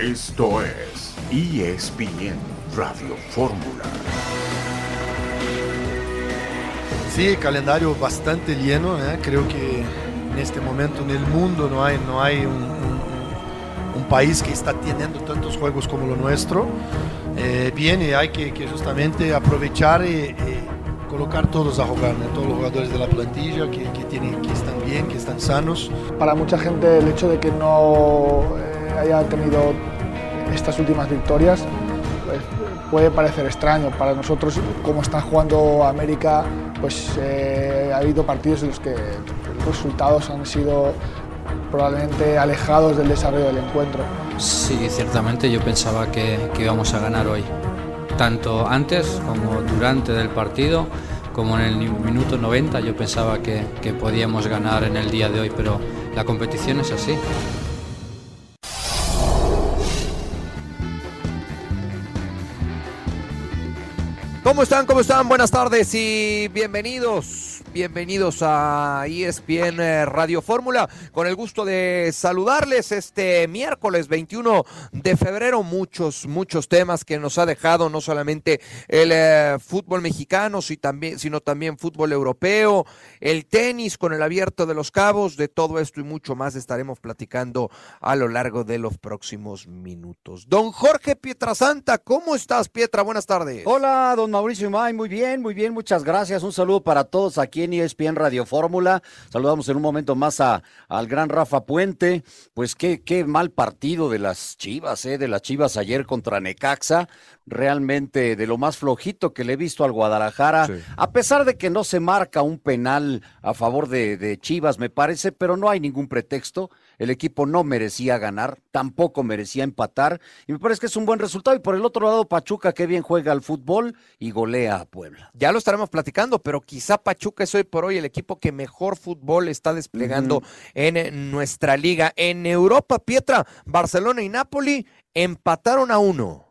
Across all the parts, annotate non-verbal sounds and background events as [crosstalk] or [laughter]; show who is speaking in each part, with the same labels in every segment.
Speaker 1: Esto es ESPN Radio Fórmula.
Speaker 2: Sí, calendario bastante lleno. ¿eh? Creo que en este momento en el mundo no hay, no hay un, un- un país que está teniendo tantos juegos como lo nuestro. Eh, bien, y hay que, que justamente aprovechar y, y colocar todos a jugar, ¿no? todos los jugadores de la plantilla que, que, tienen, que están bien, que están sanos.
Speaker 3: Para mucha gente el hecho de que no eh, haya tenido estas últimas victorias pues, puede parecer extraño. Para nosotros, como está jugando América, pues eh, ha habido partidos en los que los resultados han sido probablemente alejados del desarrollo del encuentro.
Speaker 4: Sí, ciertamente yo pensaba que, íbamos a ganar hoy. Tanto antes como durante del partido, como en el minuto 90, yo pensaba que podíamos ganar en el día de hoy, pero la competición es así.
Speaker 5: ¿Cómo están? ¿Cómo están? Buenas tardes y bienvenidos. Bienvenidos a ESPN eh, Radio Fórmula. Con el gusto de saludarles este miércoles 21 de febrero. Muchos, muchos temas que nos ha dejado no solamente el eh, fútbol mexicano, sino también fútbol europeo, el tenis con el abierto de los cabos. De todo esto y mucho más estaremos platicando a lo largo de los próximos minutos. Don Jorge Pietrasanta, ¿cómo estás, Pietra? Buenas tardes.
Speaker 6: Hola, don Mauricio May, muy bien, muy bien, muchas gracias. Un saludo para todos aquí en E ESPN Radio Fórmula. Saludamos en un momento más a, al gran Rafa Puente. Pues qué, qué mal partido de las Chivas, ¿eh? de las Chivas ayer contra Necaxa. Realmente de lo más flojito que le he visto al Guadalajara.
Speaker 5: Sí.
Speaker 6: A pesar de que no se marca un penal a favor de, de Chivas, me parece, pero no hay ningún pretexto. El equipo no merecía ganar, tampoco merecía empatar. Y me parece que es un buen resultado. Y por el otro lado, Pachuca, que bien juega al fútbol y golea a Puebla.
Speaker 5: Ya lo estaremos platicando, pero quizá Pachuca es hoy por hoy el equipo que mejor fútbol está desplegando en eh, nuestra liga. En Europa, Pietra, Barcelona y Napoli empataron a uno.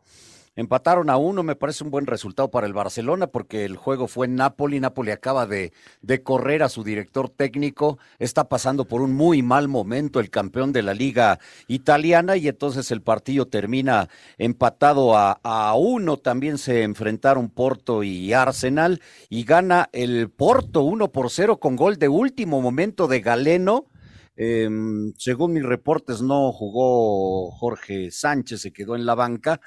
Speaker 6: Empataron a uno, me parece un buen resultado para el Barcelona porque el juego fue en Napoli. Napoli acaba de, de correr a su director técnico. Está pasando por un muy mal momento el campeón de la liga italiana y entonces el partido termina empatado a, a uno. También se enfrentaron Porto y Arsenal y gana el Porto uno por cero con gol de último momento de Galeno. Em, según mis reportes, no jugó Jorge Sánchez, se quedó en la banca,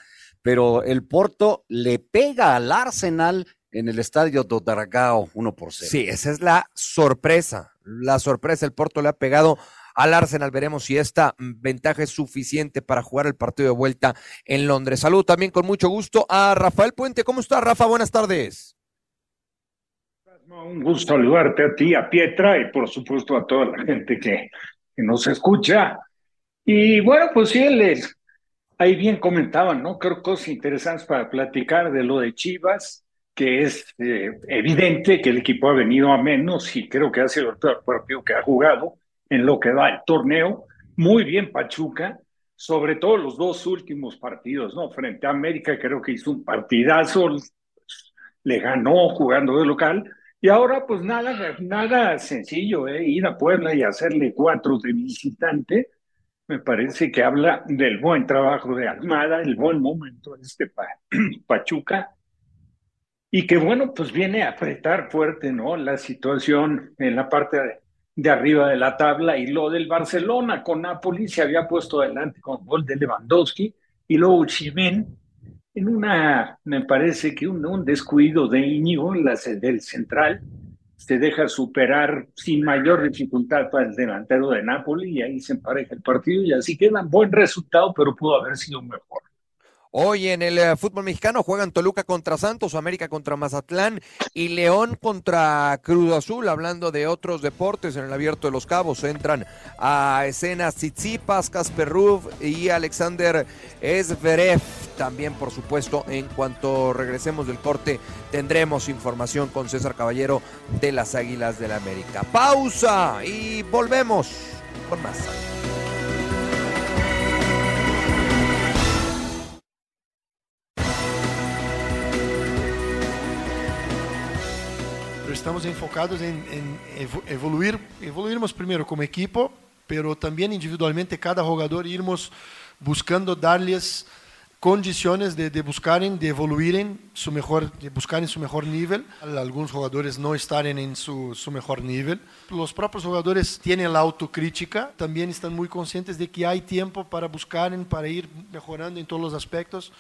Speaker 6: pero el Porto le pega al Arsenal en el estadio do Dragao 1 por 0.
Speaker 5: Sí, esa es la sorpresa. La sorpresa, el Porto le ha pegado al Arsenal. Veremos si esta ventaja es suficiente para jugar el partido de vuelta en Londres. Saludo también con mucho gusto a Rafael Puente. ¿Cómo está, Rafa? Buenas tardes.
Speaker 7: Un gusto saludarte a ti, a Pietra y por supuesto a toda la gente que, que nos escucha. Y bueno, pues sí, les, ahí bien comentaban, ¿no? Creo cosas interesantes para platicar de lo de Chivas, que es eh, evidente que el equipo ha venido a menos y creo que ha sido el peor partido que ha jugado en lo que va el torneo. Muy bien Pachuca, sobre todo los dos últimos partidos, ¿no? Frente a América creo que hizo un partidazo, le ganó jugando de local. Y ahora, pues nada, nada sencillo, ¿eh? ir a Puebla y hacerle cuatro de visitante. Me parece que habla del buen trabajo de Almada, el buen momento de este pa [clears throat] Pachuca. Y que bueno, pues viene a apretar fuerte, ¿no? La situación en la parte de, arriba de la tabla y lo del Barcelona con Napoli se había puesto adelante con gol de Lewandowski y luego Uchimen en una, me parece que un, un descuido de Íñigo, la, del central, se deja superar sin mayor dificultad para el delantero de Napoli y ahí se empareja el partido y así queda buen resultado, pero pudo haber sido mejor.
Speaker 5: Hoy en el eh, fútbol mexicano juegan Toluca contra Santos, América contra Mazatlán y León contra Cruz Azul. Hablando de otros deportes en el Abierto de los Cabos, entran a escena Tsitsipas, Casper Ruud y Alexander Zverev. También, por supuesto, en cuanto regresemos del corte, tendremos información con César Caballero de las Águilas del la América. Pausa y volvemos con más.
Speaker 2: Estamos enfocados en, en evo- evoluir, evoluirmos primero como equipo, pero también individualmente cada jugador irmos buscando darles condiciones de, de buscar, de evoluir su mejor, de buscar su mejor nivel. Algunos jugadores no están en su, mejor nivel. Los propios jugadores tienen la autocrítica, también están muy conscientes de que hay tiempo para buscar, para ir mejorando en todos los aspectos.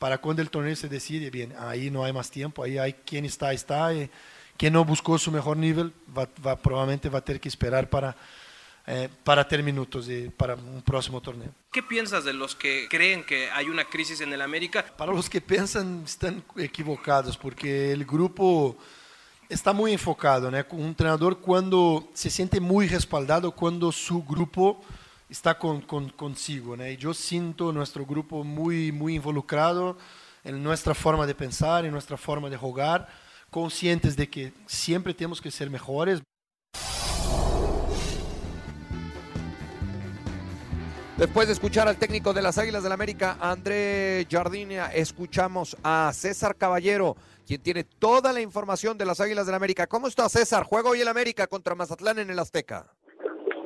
Speaker 2: Para cuando el torneo se decide, bien, ahí no hay más tiempo, ahí hay quien está, está. Y quien no buscó su mejor nivel, va, va, probablemente va a tener que esperar para eh, para tener minutos de, para un próximo torneo.
Speaker 8: ¿Qué piensas de los que creen que hay una crisis en el América?
Speaker 2: Para los que piensan, están equivocados, porque el grupo está muy enfocado. ¿no? Un entrenador cuando se siente muy respaldado, cuando su grupo está con, con, consigo. ¿no? Y yo siento nuestro grupo muy, muy involucrado en nuestra forma de pensar, en nuestra forma de jugar, conscientes de que siempre tenemos que ser mejores.
Speaker 5: Después de escuchar al técnico de las Águilas del la América, André Jardina, escuchamos a César Caballero, quien tiene toda la información de las Águilas del la América. ¿Cómo está César? Juega hoy el América contra Mazatlán en el Azteca.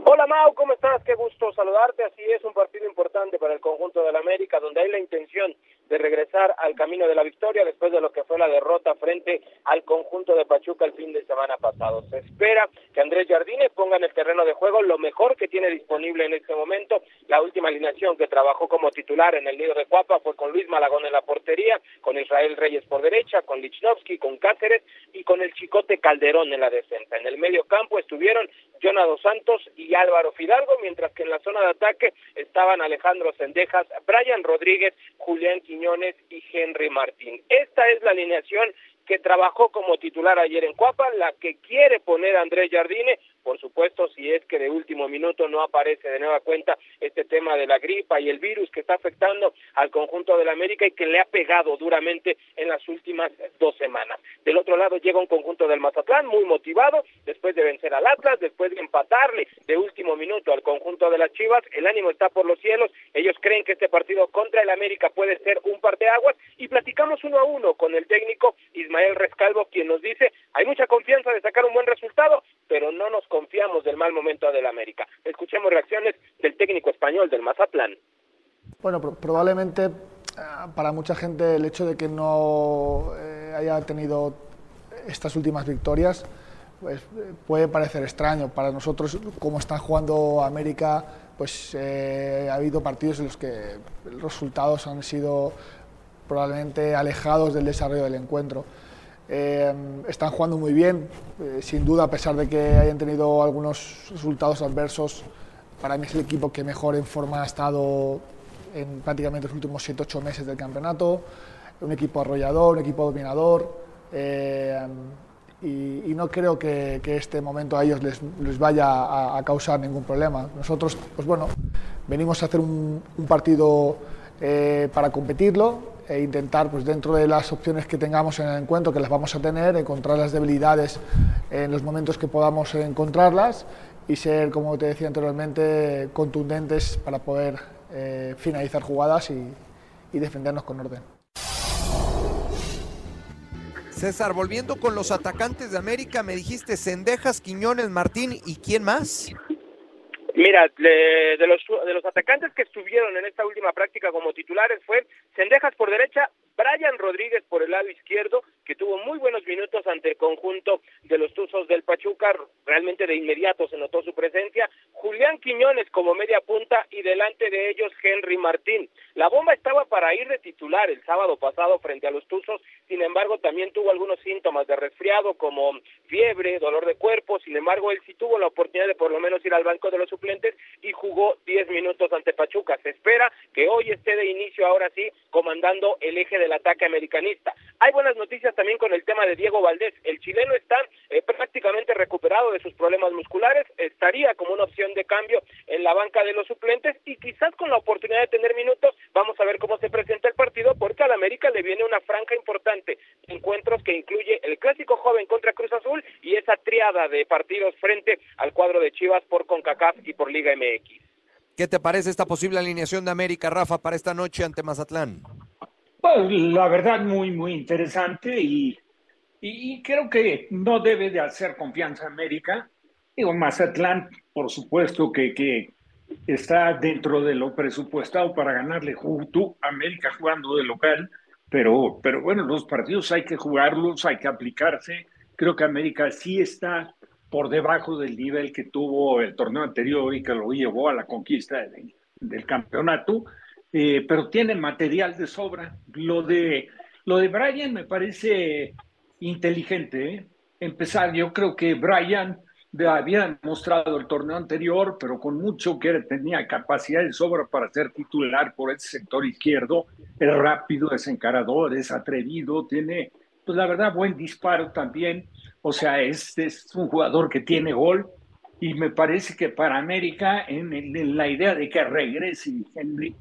Speaker 9: Hola Mau, ¿cómo estás? Qué gusto saludarte. Así es, un partido importante para el conjunto del América, donde hay la intención de regresar al camino de la victoria después de lo que fue la derrota frente al conjunto de Pachuca el fin de semana pasado. Se espera que Andrés Jardine ponga en el terreno de juego lo mejor que tiene disponible en este momento. La última alineación que trabajó como titular en el nido de Cuapa fue con Luis Malagón en la portería, con Israel Reyes por derecha, con Lichnowsky, con Cáceres y con el Chicote Calderón en la defensa. En el medio campo estuvieron Jonado Santos y Álvaro Fidalgo, mientras que en la zona de ataque estaban Alejandro Sendejas, Brian Rodríguez, Julián Quiñones y Henry Martín. Esta es la alineación que trabajó como titular ayer en Cuapa, la que quiere poner Andrés Jardine, por supuesto, si es que de último minuto no aparece de nueva cuenta este tema de la gripa y el virus que está afectando al conjunto de la América y que le ha pegado duramente en las últimas dos semanas. Del otro lado llega un conjunto del Mazatlán muy motivado después de vencer al Atlas, después de empatarle de último minuto al conjunto de las Chivas, el ánimo está por los cielos, ellos creen que este partido contra el América puede ser un parteaguas y platicamos uno a uno con el técnico Ismael Rescalvo, quien nos dice, hay mucha confianza de sacar un buen resultado, pero no nos confiamos del mal momento del América. Escuchemos reacciones del técnico español del Mazatlán.
Speaker 3: Bueno, probablemente ah, para mucha gente el hecho de que no eh, haya tenido estas últimas victorias pues, puede parecer extraño. Para nosotros, como está jugando América, pues eh, ha habido partidos en los que los resultados han sido probablemente alejados del desarrollo del encuentro. Eh, están jugando muy bien, eh, sin duda, a pesar de que hayan tenido algunos resultados adversos. Para mí es el equipo que mejor en forma ha estado en prácticamente los últimos 7-8 meses del campeonato. Un equipo arrollador, un equipo dominador. Eh, y, no creo que, este momento a ellos les, les vaya a, causar ningún problema. Nosotros, pues bueno, venimos a hacer un, un partido para competirlo, e intentar, pues dentro de las opciones que tengamos en el encuentro, que las vamos a tener, encontrar las debilidades en los momentos que podamos encontrarlas y ser, como te decía anteriormente, contundentes para poder eh, finalizar jugadas y, y defendernos con orden.
Speaker 5: César, volviendo con los atacantes de América, me dijiste Cendejas, Quiñones, Martín y quién más.
Speaker 9: Mira, de, los, de los atacantes que estuvieron en esta última práctica como titulares fue Cendejas por derecha, Brian Rodríguez por el lado izquierdo, que tuvo muy buenos minutos ante el conjunto de los Tuzos del Pachuca, realmente de inmediato se notó su presencia, Julián Quiñones como media punta y delante de ellos Henry Martín. La bomba estaba para ir de titular el sábado pasado frente a los Tuzos, sin embargo también tuvo algunos síntomas de resfriado como fiebre, dolor de cuerpo, sin embargo él sí tuvo la oportunidad de por lo menos ir al banco de los suplentes y jugó 10 minutos ante Pachuca. Se espera que hoy esté de inicio ahora sí comandando el eje del ataque americanista. Hay buenas noticias también con el tema de Diego Valdés. El chileno está eh, prácticamente recuperado de sus problemas musculares, estaría como una opción de cambio en la banca de los suplentes y quizás con la oportunidad de tener minutos, vamos a ver cómo se presenta el partido porque al América le viene una franja importante de encuentros que incluye el clásico joven contra Cruz Azul y esa triada de partidos frente al cuadro de Chivas por CONCACAF y por Liga MX.
Speaker 5: ¿Qué te parece esta posible alineación de América, Rafa, para esta noche ante Mazatlán?
Speaker 7: Pues la verdad, muy, muy interesante y, y, creo que no debe de hacer confianza América. Digo, Mazatlán, por supuesto que, que está dentro de lo presupuestado para ganarle tú, América jugando de local, pero, pero bueno, los partidos hay que jugarlos, hay que aplicarse. Creo que América sí está por debajo del nivel que tuvo el torneo anterior y que lo llevó a la conquista del campeonato, eh, pero tiene material de sobra. Lo de, lo de Brian me parece inteligente. ¿eh? Empezar, yo creo que Brian había mostrado el torneo anterior, pero con mucho que tenía capacidad de sobra para ser titular por ese sector izquierdo. Es rápido, es encarador, es atrevido, tiene, pues la verdad, buen disparo también. O sea, es, es un jugador que tiene gol y me parece que para América, en, en la idea de que regrese Henry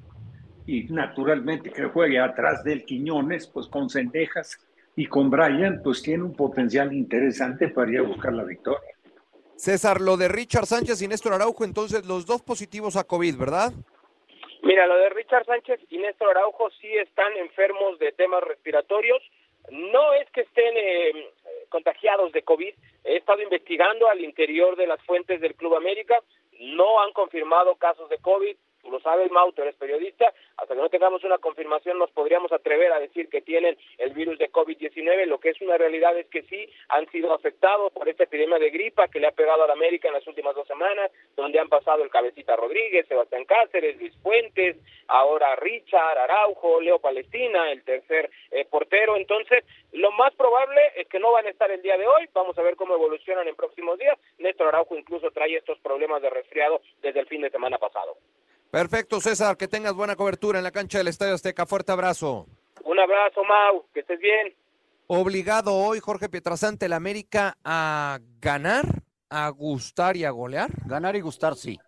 Speaker 7: y naturalmente que juegue atrás del Quiñones, pues con Cendejas y con Brian, pues tiene un potencial interesante para ir a buscar la victoria.
Speaker 5: César, lo de Richard Sánchez y Néstor Araujo, entonces los dos positivos a COVID, ¿verdad?
Speaker 9: Mira, lo de Richard Sánchez y Néstor Araujo sí están enfermos de temas respiratorios. No es que estén eh, contagiados de COVID. He estado investigando al interior de las fuentes del Club América. No han confirmado casos de COVID tú lo sabes, Mau, tú eres periodista, hasta que no tengamos una confirmación nos podríamos atrever a decir que tienen el virus de COVID-19, lo que es una realidad es que sí han sido afectados por esta epidemia de gripa que le ha pegado a la América en las últimas dos semanas, donde han pasado el Cabecita Rodríguez, Sebastián Cáceres, Luis Fuentes, ahora Richard, Araujo, Leo Palestina, el tercer eh, portero, entonces lo más probable es que no van a estar el día de hoy, vamos a ver cómo evolucionan en próximos días, Néstor Araujo incluso trae estos problemas de resfriado desde el fin de semana pasado.
Speaker 5: Perfecto, César, que tengas buena cobertura en la cancha del Estadio Azteca. Fuerte abrazo.
Speaker 9: Un abrazo, Mau, que estés bien.
Speaker 5: Obligado hoy Jorge Pietrasante, el América, a ganar, a gustar y a golear.
Speaker 6: Ganar y gustar, sí.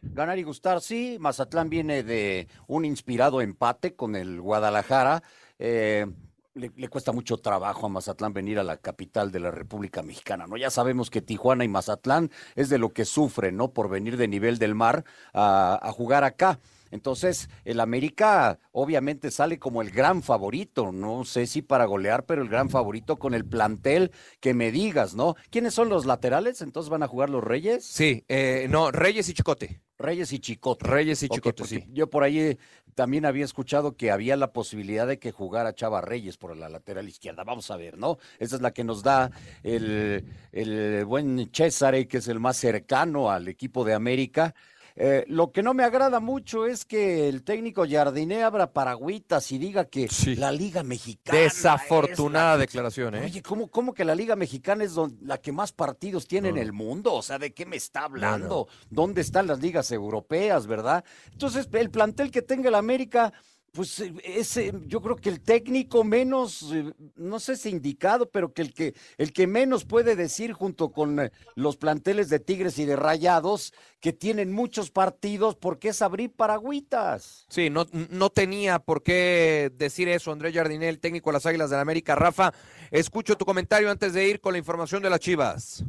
Speaker 6: Ganar y gustar, sí. Mazatlán viene de un inspirado empate con el Guadalajara. Eh, le, cuesta mucho trabajo a Mazatlán venir a la capital de la República Mexicana, ¿no? Ya sabemos que Tijuana y Mazatlán es de lo que sufren, ¿no? Por venir de nivel del mar a, a jugar acá. Entonces, el América obviamente sale como el gran favorito, no sé si para golear, pero el gran favorito con el plantel que me digas, ¿no? ¿Quiénes son los laterales? Entonces van a jugar los Reyes.
Speaker 5: Sí, eh, no, Reyes y Chicote.
Speaker 6: Reyes y Chicote.
Speaker 5: Reyes y Chicote, sí.
Speaker 6: Yo por ahí también había escuchado que había la posibilidad de que jugara Chava Reyes por la lateral izquierda. Vamos a ver, ¿no? Esa es la que nos da el, el buen César, que es el más cercano al equipo de América. Eh, lo que no me agrada mucho es que el técnico Jardiné abra paragüitas y diga que la Liga Mexicana.
Speaker 5: Desafortunada declaración, ¿eh?
Speaker 6: Oye, ¿cómo, ¿cómo, que la Liga Mexicana es la que más partidos tiene en el mundo? O sea, ¿de qué me está hablando? ¿Dónde están las ligas europeas, verdad? Entonces, el plantel que tenga el América pues eh, ese, yo creo que el técnico menos, eh, no sé si indicado, pero que el que el que menos puede decir junto con eh, los planteles de Tigres y de Rayados que tienen muchos partidos porque es abrir paragüitas.
Speaker 5: Sí, no, no tenía por qué decir eso Andrés Jardinel, técnico de las Águilas de la América. Rafa, escucho tu comentario antes de ir con la información de las Chivas.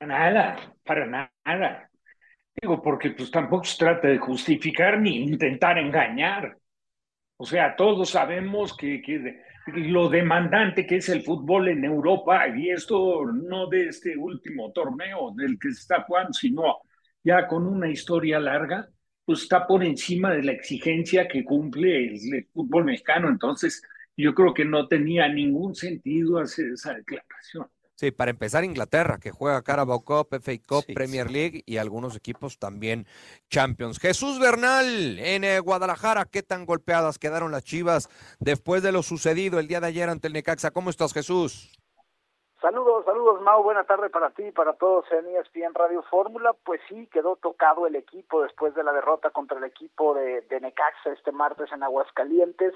Speaker 7: Nada, para nada. Digo, porque pues tampoco se trata de justificar ni intentar engañar. O sea, todos sabemos que, que, lo demandante que es el fútbol en Europa, y esto no de este último torneo del que se está jugando, sino ya con una historia larga, pues está por encima de la exigencia que cumple el, el fútbol mexicano. Entonces, yo creo que no tenía ningún sentido hacer esa declaración.
Speaker 5: Sí, para empezar Inglaterra, que juega Carabao Cup, FA Cup, Premier League y algunos equipos también Champions. Jesús Bernal en eh, Guadalajara, ¿qué tan golpeadas quedaron las Chivas después de lo sucedido el día de ayer ante el Necaxa? ¿Cómo estás, Jesús?
Speaker 10: Saludos, saludos, Mau. Buena tarde para ti y para todos en ESPN Radio Fórmula. Pues sí, quedó tocado el equipo después de la derrota contra el equipo de, de Necaxa este martes en Aguascalientes.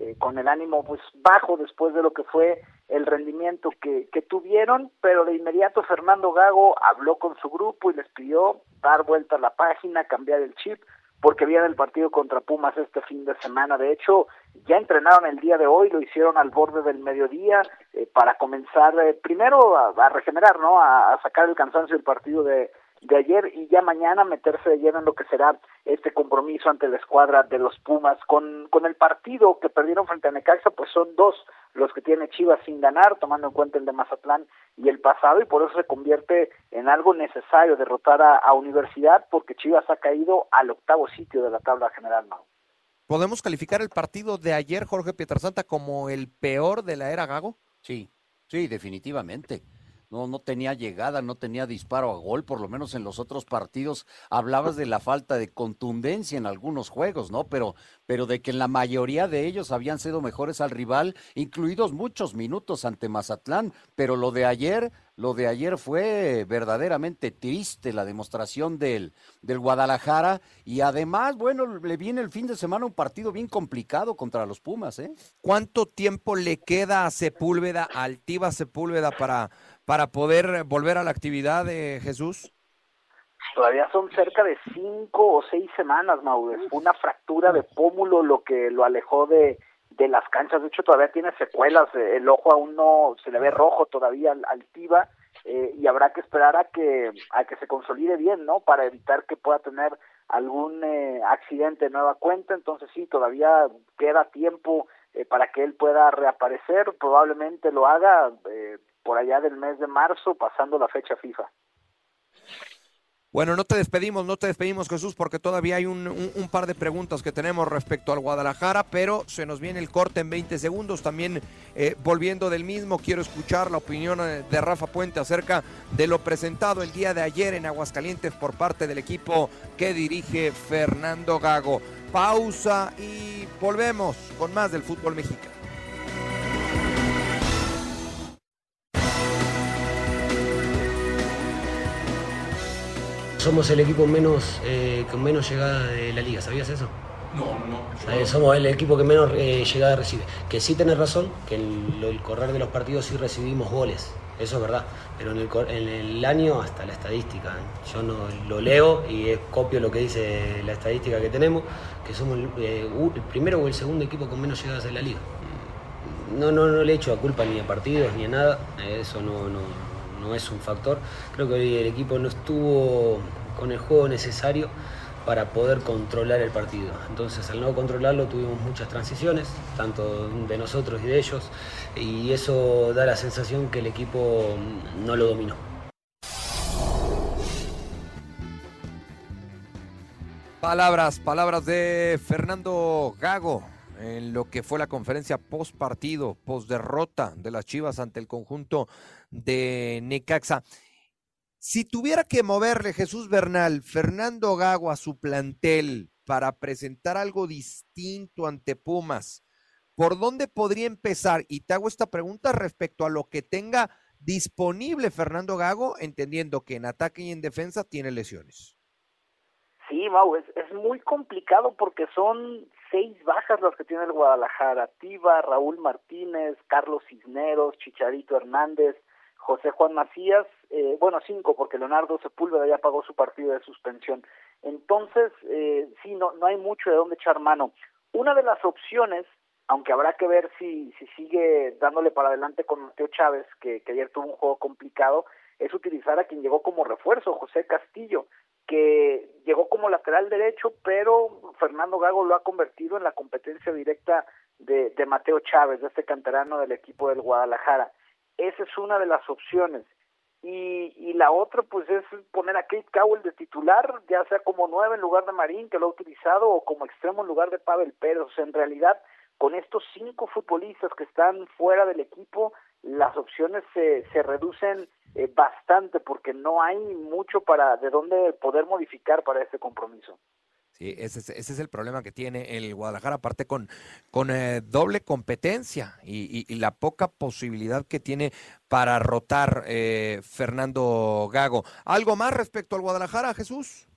Speaker 10: Eh, con el ánimo pues bajo después de lo que fue el rendimiento que, que tuvieron, pero de inmediato Fernando Gago habló con su grupo y les pidió dar vuelta a la página, cambiar el chip, porque viene el partido contra Pumas este fin de semana. De hecho, ya entrenaron el día de hoy, lo hicieron al borde del mediodía eh, para comenzar eh, primero a, regenerar, ¿no? A, sacar el cansancio del partido de de ayer y ya mañana meterse de lleno en lo que será este compromiso ante la escuadra de los Pumas. Con, con el partido que perdieron frente a Necaxa, pues son dos los que tiene Chivas sin ganar, tomando en cuenta el de Mazatlán y el pasado, y por eso se convierte en algo necesario derrotar a, a Universidad, porque Chivas ha caído al octavo sitio de la tabla general, ¿no?
Speaker 5: ¿Podemos calificar el partido de ayer, Jorge Pietrasanta, como el peor de la era Gago?
Speaker 6: Sí, sí, definitivamente no, no tenía llegada, no tenía disparo a gol, por lo menos en los otros partidos hablabas de la falta de contundencia en algunos juegos, ¿no? Pero, pero de que en la mayoría de ellos habían sido mejores al rival, incluidos muchos minutos ante Mazatlán, pero lo de ayer, lo de ayer fue verdaderamente triste, la demostración del, del Guadalajara, y además, bueno, le viene el fin de semana un partido bien complicado contra los Pumas, ¿eh?
Speaker 5: ¿Cuánto tiempo le queda a Sepúlveda, Altiva Sepúlveda para para poder volver a la actividad de Jesús?
Speaker 10: Todavía son cerca de cinco o seis semanas, Mauro. Fue una fractura de pómulo lo que lo alejó de, de las canchas. De hecho, todavía tiene secuelas. El ojo aún no se le ve rojo todavía al, Tiva. Eh, y habrá que esperar a que a que se consolide bien, ¿no? Para evitar que pueda tener algún eh, accidente de nueva cuenta. Entonces sí, todavía queda tiempo eh, para que él pueda reaparecer. Probablemente lo haga por allá del mes de marzo, pasando la fecha FIFA.
Speaker 5: Bueno, no te despedimos, no te despedimos Jesús, porque todavía hay un, par de preguntas que tenemos respecto al Guadalajara, pero se nos viene el corte en 20 segundos. También eh, volviendo del mismo, quiero escuchar la opinión eh, de Rafa Puente acerca de lo presentado el día de ayer en Aguascalientes por parte del equipo que dirige Fernando Gago. Pausa y volvemos con más del fútbol mexicano.
Speaker 11: Somos el equipo menos eh, con menos llegada de la liga, ¿sabías eso?
Speaker 12: No, no.
Speaker 11: Somos el equipo que menos eh, llegada recibe. Que sí tenés razón, que en el, correr de los partidos sí recibimos goles, eso es verdad. Pero en el, en el año hasta la estadística, ¿eh? yo no lo leo y copio lo que dice la estadística que tenemos, que somos el, el primero o el segundo equipo con menos llegadas de la liga. No, no, no le echo a culpa ni a partidos ni a nada, eso no, no no es un factor. Creo que hoy el equipo no estuvo con el juego necesario para poder controlar el partido. Entonces, al no controlarlo, tuvimos muchas transiciones, tanto de nosotros y de ellos, y eso da la sensación que el equipo no lo dominó.
Speaker 5: Palabras, palabras de Fernando Gago en lo que fue la conferencia post partido, post derrota de las Chivas ante el conjunto de Necaxa. Si tuviera que moverle Jesús Bernal, Fernando Gago a su plantel para presentar algo distinto ante Pumas, ¿por dónde podría empezar? Y te hago esta pregunta respecto a lo que tenga disponible Fernando Gago, entendiendo que en ataque y en defensa tiene lesiones.
Speaker 10: Sí, Mau, es, muy complicado porque son seis bajas las que tiene el Guadalajara. Tiva, Raúl Martínez, Carlos Cisneros, Chicharito Hernández, José Juan Macías, eh, bueno, cinco, porque Leonardo Sepúlveda ya pagó su partido de suspensión. Entonces, eh, sí, no, no hay mucho de dónde echar mano. Una de las opciones, aunque habrá que ver si, si sigue dándole para adelante con Mateo Chávez, que, que ayer tuvo un juego complicado, es utilizar a quien llegó como refuerzo, José Castillo, que llegó como lateral derecho, pero Fernando Gago lo ha convertido en la competencia directa de, de Mateo Chávez, de este canterano del equipo del Guadalajara. Esa es una de las opciones. Y, y la otra, pues, es poner a Kate Cowell de titular, ya sea como nueve en lugar de Marín, que lo ha utilizado, o como extremo en lugar de Pavel Pérez. O sea, en realidad, con estos cinco futbolistas que están fuera del equipo, las opciones se, se reducen eh, bastante porque no hay mucho para de dónde poder modificar para este compromiso.
Speaker 5: Sí, ese es, ese es, el problema que tiene el Guadalajara, aparte con, con eh, doble competencia y, y, la poca posibilidad que tiene para rotar eh, Fernando Gago. ¿Algo más respecto al Guadalajara, Jesús?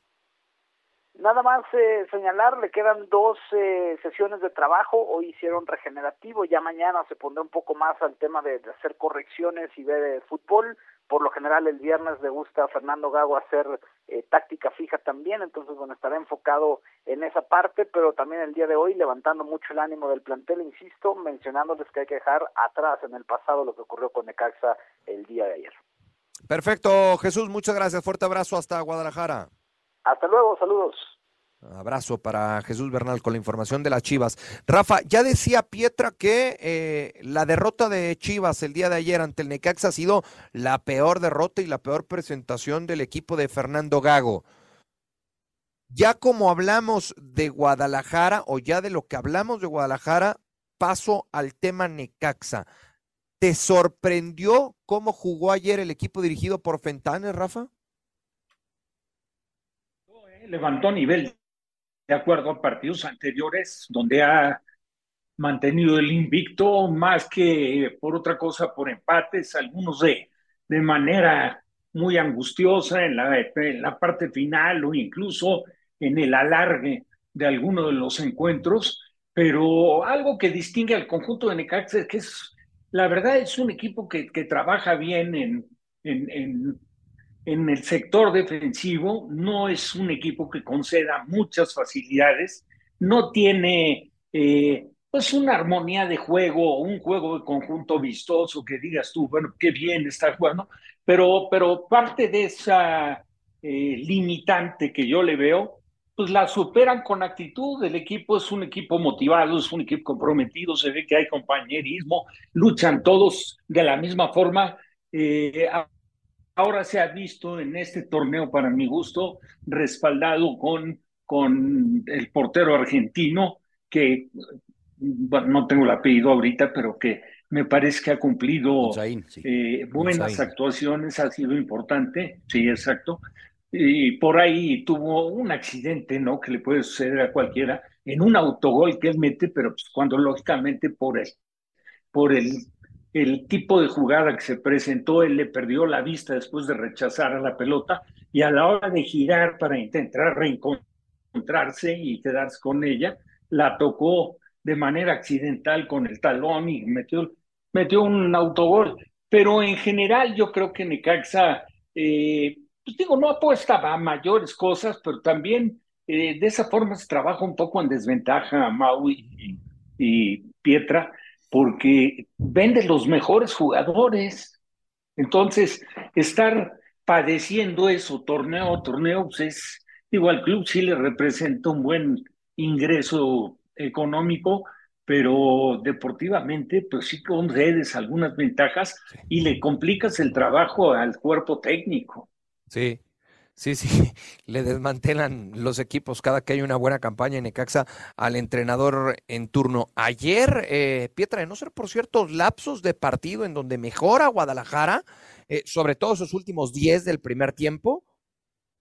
Speaker 10: Nada más eh, señalar, le quedan dos eh, sesiones de trabajo, hoy hicieron regenerativo, ya mañana se pondrá un poco más al tema de, de hacer correcciones y ver el fútbol, por lo general el viernes le gusta a Fernando Gago hacer eh, táctica fija también, entonces bueno, estará enfocado en esa parte, pero también el día de hoy levantando mucho el ánimo del plantel, insisto, mencionándoles que hay que dejar atrás en el pasado lo que ocurrió con Necaxa el día de ayer.
Speaker 5: Perfecto, Jesús, muchas gracias. Fuerte abrazo hasta Guadalajara.
Speaker 10: Hasta luego, saludos.
Speaker 5: Abrazo para Jesús Bernal con la información de las Chivas. Rafa, ya decía Pietra que eh, la derrota de Chivas el día de ayer ante el Necaxa ha sido la peor derrota y la peor presentación del equipo de Fernando Gago. Ya como hablamos de Guadalajara o ya de lo que hablamos de Guadalajara, paso al tema Necaxa. ¿Te sorprendió cómo jugó ayer el equipo dirigido por Fentanes, Rafa?
Speaker 7: Levantó nivel de acuerdo a partidos anteriores, donde ha mantenido el invicto más que por otra cosa, por empates, algunos de, de manera muy angustiosa en la, parte final o incluso en el alargue de alguno de los encuentros, pero algo que distingue al conjunto de Necaxa es que es, la verdad es un equipo que, que trabaja bien en, en, en en el sector defensivo, no es un equipo que conceda muchas facilidades, no tiene eh, pues una armonía de juego, un juego de conjunto vistoso que digas tú, bueno, qué bien está jugando, pero, pero parte de esa eh, limitante que yo le veo, pues la superan con actitud, el equipo es un equipo motivado, es un equipo comprometido, se ve que hay compañerismo, luchan todos de la misma forma. Eh, ahora se ha visto en este torneo, para mi gusto, respaldado con, con el portero argentino, que bueno, no tengo el apellido ahorita, pero que me parece que ha cumplido eh, buenas actuaciones, ha sido importante, sí, exacto. Y por ahí tuvo un accidente, ¿no? Que le puede suceder a cualquiera, en un autogol que él mete, pero pues cuando lógicamente por el, por el el tipo de jugada que se presentó, él le perdió la vista después de rechazar a la pelota y a la hora de girar para intentar reencontrarse y quedarse con ella, la tocó de manera accidental con el talón y metió, metió un autogol. Pero en general yo creo que Necaxa, eh, pues digo, no apuesta a mayores cosas, pero también eh, de esa forma se trabaja un poco en desventaja a Mau y, y Pietra porque vende los mejores jugadores. Entonces, estar padeciendo eso torneo a torneo, pues es, digo, al club sí le representa un buen ingreso económico, pero deportivamente, pues sí concedes algunas ventajas y le complicas el trabajo al cuerpo técnico.
Speaker 5: Sí, Sí, sí, [laughs] le desmantelan los equipos cada que hay una buena campaña en Necaxa al entrenador en turno. Ayer, eh, Pietra, de no ser por ciertos lapsos de partido en donde mejora Guadalajara, eh, sobre todo esos últimos 10 del primer tiempo,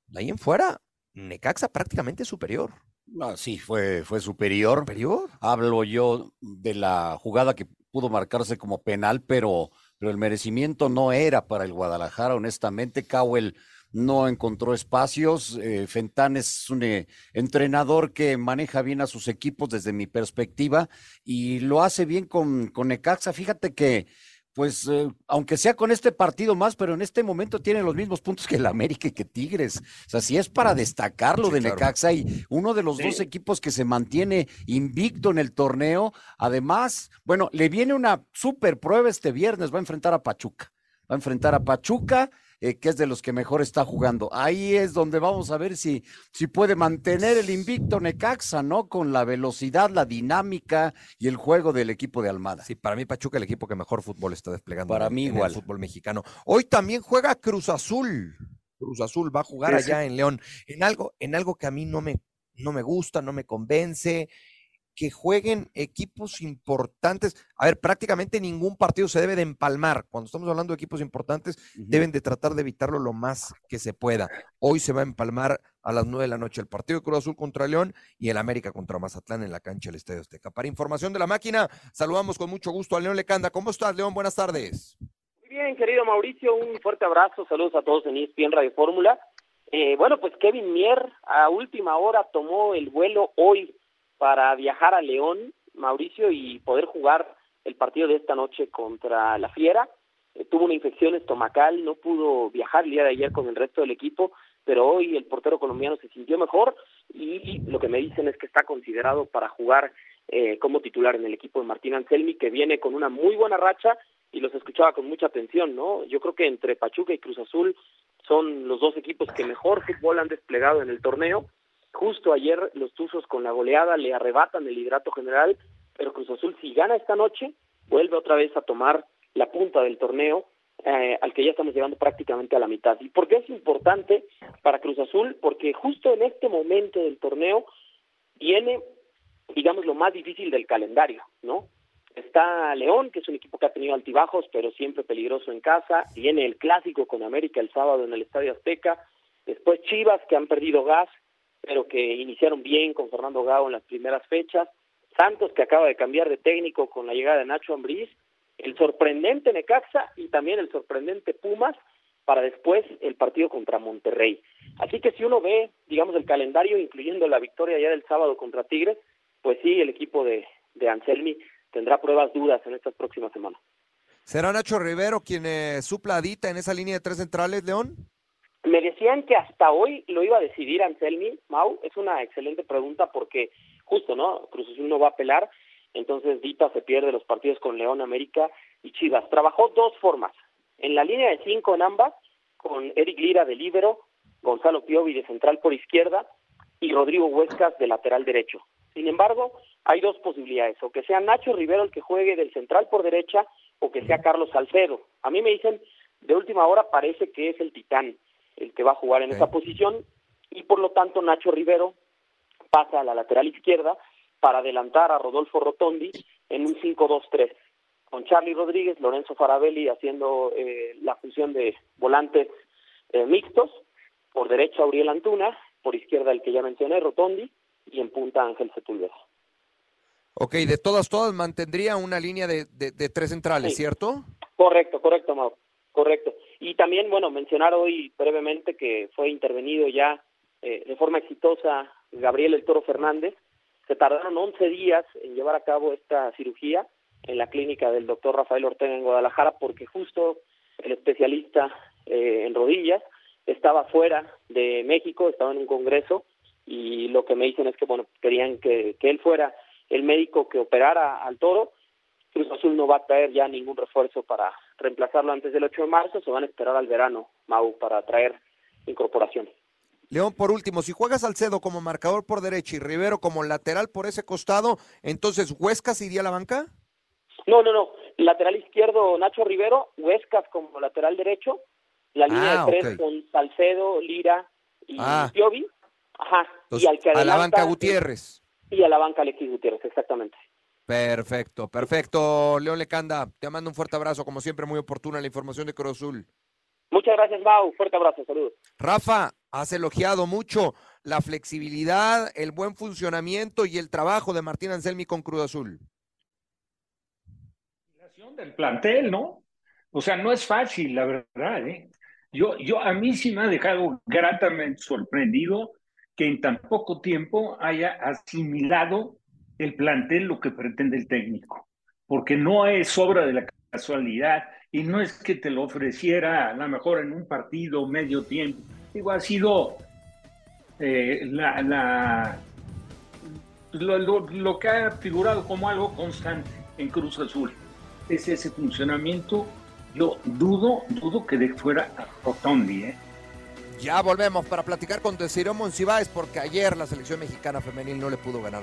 Speaker 5: de ahí en fuera, Necaxa prácticamente superior.
Speaker 6: Ah, sí, fue, fue superior.
Speaker 5: Superior.
Speaker 6: Hablo yo de la jugada que pudo marcarse como penal, pero, pero el merecimiento no era para el Guadalajara, honestamente. Cowell no encontró espacios. Eh, Fentán es un eh, entrenador que maneja bien a sus equipos desde mi perspectiva y lo hace bien con, con Necaxa. Fíjate que, pues, eh, aunque sea con este partido más, pero en este momento tiene los mismos puntos que el América y que Tigres. O sea, si es para destacarlo de Necaxa y uno de los dos equipos que se mantiene invicto en el torneo. Además, bueno, le viene una super prueba este viernes, va a enfrentar a Pachuca. Va a enfrentar a Pachuca eh, que es de los que mejor está jugando. Ahí es donde vamos a ver si, si puede mantener el invicto Necaxa, ¿no? Con la velocidad, la dinámica y el juego del equipo de Almada.
Speaker 5: Sí, para mí Pachuca el equipo que mejor fútbol está desplegando.
Speaker 6: Para mí igual.
Speaker 5: el fútbol mexicano. Hoy también juega Cruz Azul. Cruz Azul va a jugar allá en León. En algo, en algo que a mí no me, no me gusta, no me convence que jueguen equipos importantes. A ver, prácticamente ningún partido se debe de empalmar. Cuando estamos hablando de equipos importantes, deben de tratar de evitarlo lo más que se pueda. Hoy se va a empalmar a las nueve de la noche el partido de Cruz Azul contra León y el América contra Mazatlán en la cancha del Estadio Azteca. Para información de la máquina, saludamos con mucho gusto a León Lecanda. ¿Cómo estás, León? Buenas tardes.
Speaker 9: Muy bien, querido Mauricio, un fuerte abrazo. Saludos a todos en ESPN Radio Fórmula. Eh, bueno, pues Kevin Mier a última hora tomó el vuelo hoy para viajar a León, Mauricio, y poder jugar el partido de esta noche contra la Fiera. Eh, tuvo una infección estomacal, no pudo viajar el día de ayer con el resto del equipo, pero hoy el portero colombiano se sintió mejor y lo que me dicen es que está considerado para jugar eh, como titular en el equipo de Martín Anselmi, que viene con una muy buena racha y los escuchaba con mucha atención, ¿no? Yo creo que entre Pachuca y Cruz Azul son los dos equipos que mejor fútbol han desplegado en el torneo. Justo ayer los Tuzos con la goleada le arrebatan el hidrato general, pero Cruz Azul si gana esta noche vuelve otra vez a tomar la punta del torneo eh, al que ya estamos llegando prácticamente a la mitad. ¿Y por qué es importante para Cruz Azul? Porque justo en este momento del torneo viene, digamos, lo más difícil del calendario, ¿no? Está León, que es un equipo que ha tenido altibajos, pero siempre peligroso en casa. Viene el clásico con América el sábado en el Estadio Azteca. Después Chivas, que han perdido gas, pero que iniciaron bien con Fernando Gago en las primeras fechas. Santos, que acaba de cambiar de técnico con la llegada de Nacho Ambriz. El sorprendente Necaxa y también el sorprendente Pumas para después el partido contra Monterrey. Así que si uno ve, digamos, el calendario, incluyendo la victoria ya del sábado contra Tigres, pues sí, el equipo de, de Anselmi tendrá pruebas duras en estas próximas semanas.
Speaker 5: ¿Será Nacho Rivero quien eh, supla a Dita en esa línea de tres centrales, León?
Speaker 9: Me decían que hasta hoy lo iba a decidir Anselmi, Mau. Es una excelente pregunta porque justo, ¿no? Cruz Azul no va a apelar, entonces Dita se pierde los partidos con León, América y Chivas. Trabajó dos formas. En la línea de cinco en ambas, con Eric Lira de líbero, Gonzalo Piovi de central por izquierda y Rodrigo Huescas de lateral derecho. Sin embargo, hay dos posibilidades, o que sea Nacho Rivero el que juegue del central por derecha o que sea Carlos Salcedo. A mí me dicen, de última hora parece que es el titán el que va a jugar en esa posición y por lo tanto Nacho Rivero pasa a la lateral izquierda para adelantar a Rodolfo Rotondi en un 5-2-3 con Charlie Rodríguez, Lorenzo Farabelli haciendo eh, la función de volantes eh, mixtos, por derecha Uriel Antuna, por izquierda el que ya mencioné, Rotondi, y en punta Ángel Sepúlveda.
Speaker 5: Ok, de todas, todas mantendría una línea de, de, tres centrales, ¿cierto?
Speaker 9: Correcto, correcto, Mauro, correcto. Y también, bueno, mencionar hoy brevemente que fue intervenido ya eh, de forma exitosa Gabriel El Toro Fernández. Se tardaron 11 días en llevar a cabo esta cirugía en la clínica del doctor Rafael Ortega en Guadalajara porque justo el especialista eh, en rodillas estaba fuera de México, estaba en un congreso y lo que me dicen es que bueno querían que, que él fuera el médico que operara al toro. Cruz Azul no va a traer ya ningún refuerzo para reemplazarlo antes del 8 de marzo, se van a esperar al verano, Mau, para traer incorporaciones.
Speaker 5: León, por último, si juega Salcedo como marcador por derecha y Rivero como lateral por ese costado, entonces ¿Huescas iría a la banca?
Speaker 9: No, no, no. Lateral izquierdo Nacho Rivero, Huescas como lateral derecho, la línea
Speaker 5: Ah,
Speaker 9: de tres
Speaker 5: ok.
Speaker 9: con Salcedo, Lira y
Speaker 5: Ah.
Speaker 9: Ajá.
Speaker 5: Entonces,
Speaker 9: y al que
Speaker 5: a la
Speaker 9: adelanta-
Speaker 5: banca Gutiérrez.
Speaker 9: Y a la banca Alexis Gutiérrez, exactamente.
Speaker 5: Perfecto, perfecto. León Lecanda, te mando un fuerte abrazo, como siempre, muy oportuna la información de Cruz Azul.
Speaker 9: Muchas gracias, Mau. Fuerte abrazo, saludos.
Speaker 5: Rafa, has elogiado mucho la flexibilidad, el buen funcionamiento y el trabajo de Martín Anselmi con Cruz Azul.
Speaker 7: del plantel, ¿no? O sea, no es fácil, la verdad, ¿eh? Yo, yo, a mí sí me ha dejado gratamente sorprendido que en tan poco tiempo haya asimilado el plantel lo que pretende el técnico, porque no es obra de la casualidad y no es que te lo ofreciera a lo mejor en un partido medio tiempo. Digo, ha sido eh, la, lo, lo, lo que ha figurado como algo constante en Cruz Azul es ese funcionamiento. Yo dudo, dudo que de fuera a Rotondi, ¿eh?
Speaker 5: Ya volvemos para platicar con Desiree Monsiváis porque ayer la selección mexicana femenil no le pudo ganar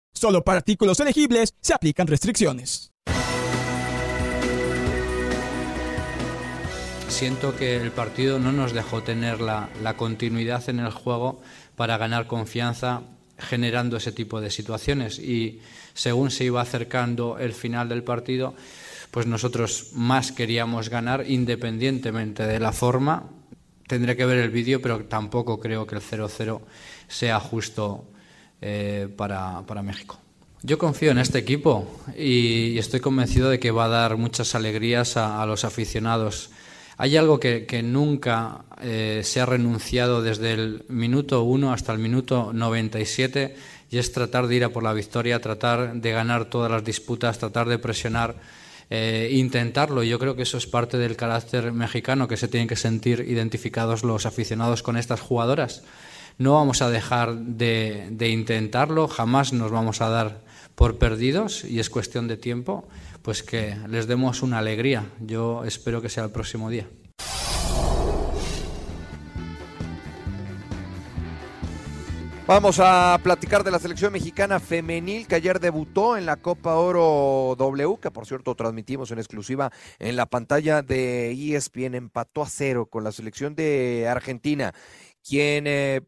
Speaker 12: Solo para artículos elegibles se aplican restricciones.
Speaker 4: siento que el partido no nos dejó tener la, la continuidad en el juego para ganar confianza generando ese tipo de situaciones y según se iba acercando el final del partido, pues nosotros más queríamos ganar independientemente de la forma. Tendré que ver el vídeo, pero tampoco creo que el 0-0 sea justo eh, para, para, México. Yo confío en este equipo y, estoy convencido de que va a dar muchas alegrías a, los aficionados. Hay algo que, que nunca eh, se ha renunciado desde el minuto 1 hasta el minuto 97 y es tratar de ir a por la victoria, tratar de ganar todas las disputas, tratar de presionar, eh, intentarlo. Yo creo que eso es parte del carácter mexicano que se tienen que sentir identificados los aficionados con estas jugadoras. No vamos a dejar de, intentarlo, jamás nos vamos a dar por perdidos y es cuestión de tiempo, pues que les demos una alegría. Yo espero que sea el próximo día.
Speaker 5: Vamos a platicar de la selección mexicana femenil que ayer debutó en la Copa Oro W, que por cierto transmitimos en exclusiva en la pantalla de ESPN. Empató a cero con la selección de Argentina, quien eh,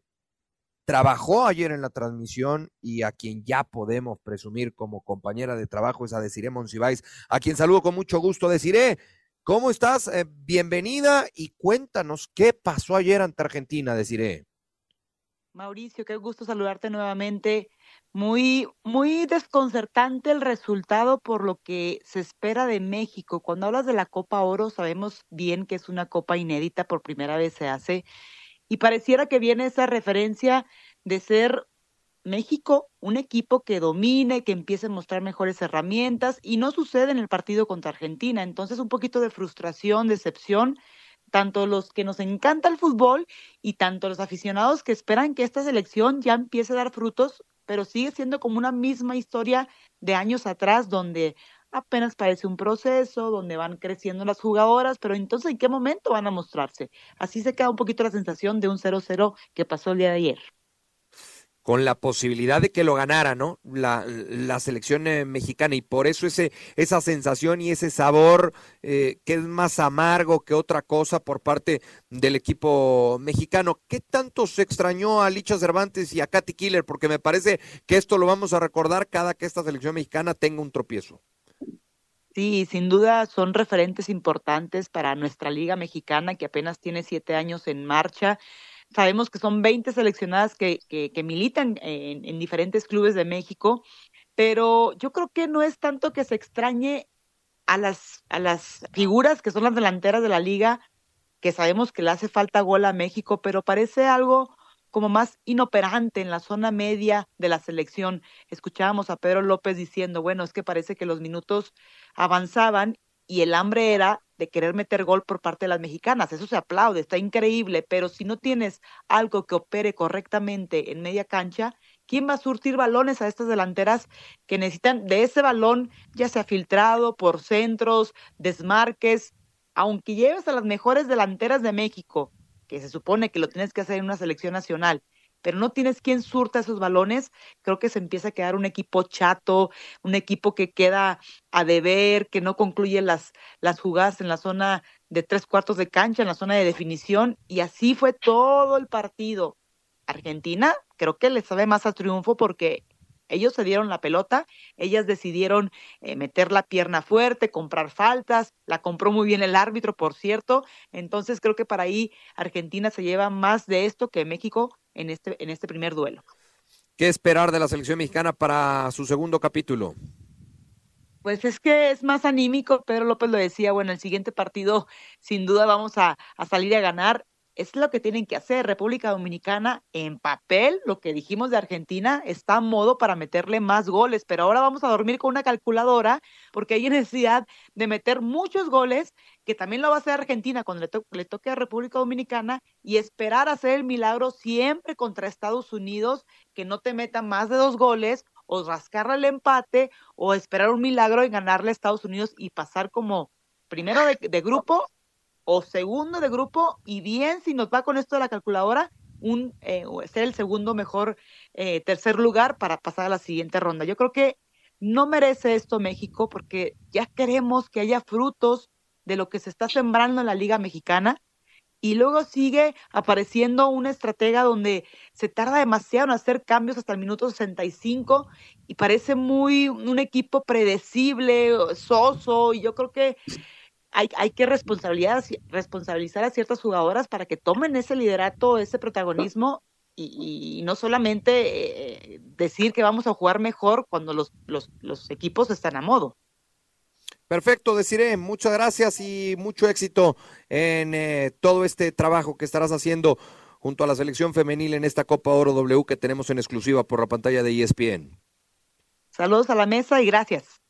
Speaker 5: trabajó ayer en la transmisión y a quien ya podemos presumir como compañera de trabajo es a Desiree Monsiváis, a quien saludo con mucho gusto. Desiree, ¿cómo estás? Eh, bienvenida y cuéntanos qué pasó ayer ante Argentina, Desiree.
Speaker 13: Mauricio, qué gusto saludarte nuevamente. Muy, muy desconcertante el resultado por lo que se espera de México. Cuando hablas de la Copa Oro, sabemos bien que es una copa inédita, por primera vez se hace, y pareciera que viene esa referencia de ser México un equipo que domine, que empiece a mostrar mejores herramientas, y no sucede en el partido contra Argentina. Entonces, un poquito de frustración, decepción tanto los que nos encanta el fútbol y tanto los aficionados que esperan que esta selección ya empiece a dar frutos, pero sigue siendo como una misma historia de años atrás donde apenas parece un proceso, donde van creciendo las jugadoras, pero entonces ¿en qué momento van a mostrarse? Así se queda un poquito la sensación de un 0-0 que pasó el día de ayer
Speaker 5: con la posibilidad de que lo ganara, ¿no? La, la selección eh, mexicana y por eso ese, esa sensación y ese sabor eh, que es más amargo que otra cosa por parte del equipo mexicano. ¿Qué tanto se extrañó a Licha Cervantes y a Katy Killer? Porque me parece que esto lo vamos a recordar cada que esta selección mexicana tenga un tropiezo.
Speaker 13: Sí, sin duda son referentes importantes para nuestra liga mexicana que apenas tiene siete años en marcha. Sabemos que son 20 seleccionadas que, que, militan en, en, diferentes clubes de México, pero yo creo que no es tanto que se extrañe a las, a las figuras que son las delanteras de la liga, que sabemos que le hace falta gol a México, pero parece algo como más inoperante en la zona media de la selección. Escuchábamos a Pedro López diciendo, bueno, es que parece que los minutos avanzaban y el hambre era de querer meter gol por parte de las mexicanas. Eso se aplaude, está increíble, pero si no tienes algo que opere correctamente en media cancha, ¿quién va a surtir balones a estas delanteras que necesitan de ese balón, ya sea filtrado por centros, desmarques? Aunque lleves a las mejores delanteras de México, que se supone que lo tienes que hacer en una selección nacional, pero no tienes quien surta esos balones, creo que se empieza a quedar un equipo chato, un equipo que queda a deber, que no concluye las, las jugadas en la zona de tres cuartos de cancha, en la zona de definición, y así fue todo el partido. Argentina creo que le sabe más a triunfo porque ellos se dieron la pelota, ellas decidieron eh, meter la pierna fuerte, comprar faltas, la compró muy bien el árbitro, por cierto. Entonces creo que para ahí Argentina se lleva más de esto que México en este, en este primer duelo.
Speaker 5: ¿Qué esperar de la selección mexicana para su segundo capítulo?
Speaker 13: Pues es que es más anímico, Pedro López lo decía, bueno, el siguiente partido sin duda vamos a, a salir a ganar es lo que tienen que hacer. República Dominicana en papel, lo que dijimos de Argentina, está a modo para meterle más goles, pero ahora vamos a dormir con una calculadora porque hay [laughs] necesidad de meter muchos goles, que también lo va a hacer Argentina cuando le, le toque a República Dominicana y esperar hacer el milagro siempre contra Estados Unidos, que no te metan más de dos goles o rascarle el empate o esperar un milagro y ganarle a Estados Unidos y pasar como primero de grupo o segundo de grupo y bien si nos va con esto de la calculadora, un eh, ser el segundo mejor eh, tercer lugar para pasar a la siguiente ronda. Yo creo que no merece esto México porque ya queremos que haya frutos de lo que se está sembrando en la Liga Mexicana. Y luego sigue apareciendo una estratega donde se tarda demasiado en hacer cambios hasta el minuto 65 y parece muy un equipo predecible, soso. Y yo creo que hay, hay que responsabilizar a ciertas jugadoras para que tomen ese liderato, ese protagonismo y, no solamente eh, decir que vamos a jugar mejor cuando los, los, los equipos están a modo.
Speaker 5: Perfecto, deciré, muchas gracias y mucho éxito en eh, todo este trabajo que estarás haciendo junto a la selección femenil en esta Copa Oro W que tenemos en exclusiva por la pantalla de ESPN.
Speaker 13: Saludos a la mesa y gracias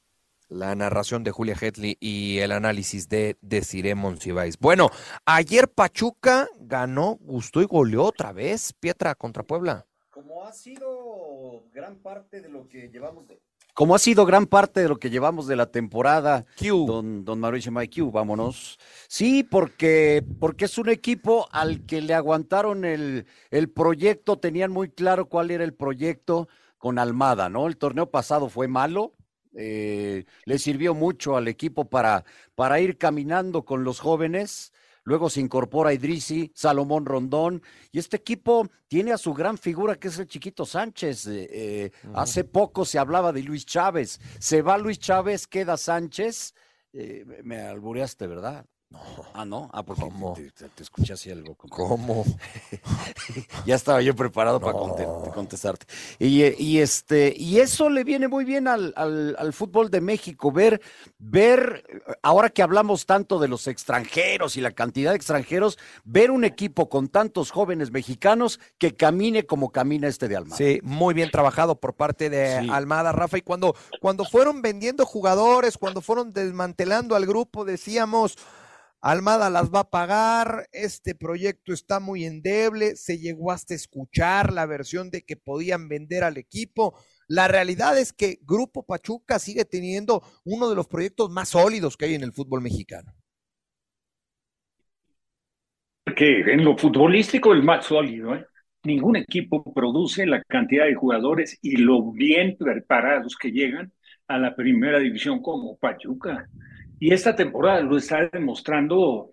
Speaker 5: la narración de Julia Hetley y el análisis de Desiree Monsiváis. Bueno, ayer Pachuca ganó, gustó y goleó otra vez, Pietra contra Puebla.
Speaker 6: Como ha sido gran parte de lo que llevamos de... Como ha sido gran parte de lo que llevamos de la temporada, Q. don, don Mauricio Q, vámonos. Sí, porque, porque es un equipo al que le aguantaron el, el proyecto, tenían muy claro cuál era el proyecto con Almada, ¿no? El torneo pasado fue malo, eh, le sirvió mucho al equipo para, para ir caminando con los jóvenes. Luego se incorpora Idrisi, Salomón Rondón, y este equipo tiene a su gran figura que es el chiquito Sánchez. Eh, eh, hace poco se hablaba de Luis Chávez. Se va Luis Chávez, queda Sánchez. me albureaste, ¿verdad? Ah, no. Ah, porque Te, escuché así algo.
Speaker 5: ¿Cómo? [laughs]
Speaker 6: ya estaba yo preparado para contestarte. Y, este, y eso le viene muy bien al, fútbol de México, ver, ver, ahora que hablamos tanto de los extranjeros y la cantidad de extranjeros, ver un equipo con tantos jóvenes mexicanos que camine como camina este de Almada.
Speaker 5: Sí, muy bien trabajado por parte de Almada, Rafa. Y cuando, cuando fueron vendiendo jugadores, cuando fueron desmantelando al grupo, decíamos Almada las va a pagar, este proyecto está muy endeble, se llegó hasta escuchar la versión de que podían vender al equipo. La realidad es que Grupo Pachuca sigue teniendo uno de los proyectos más sólidos que hay en el fútbol mexicano.
Speaker 7: Que en lo futbolístico el más sólido, ¿eh? Ningún equipo produce la cantidad de jugadores y lo bien preparados que llegan a la primera división como Pachuca. Y esta temporada lo está demostrando.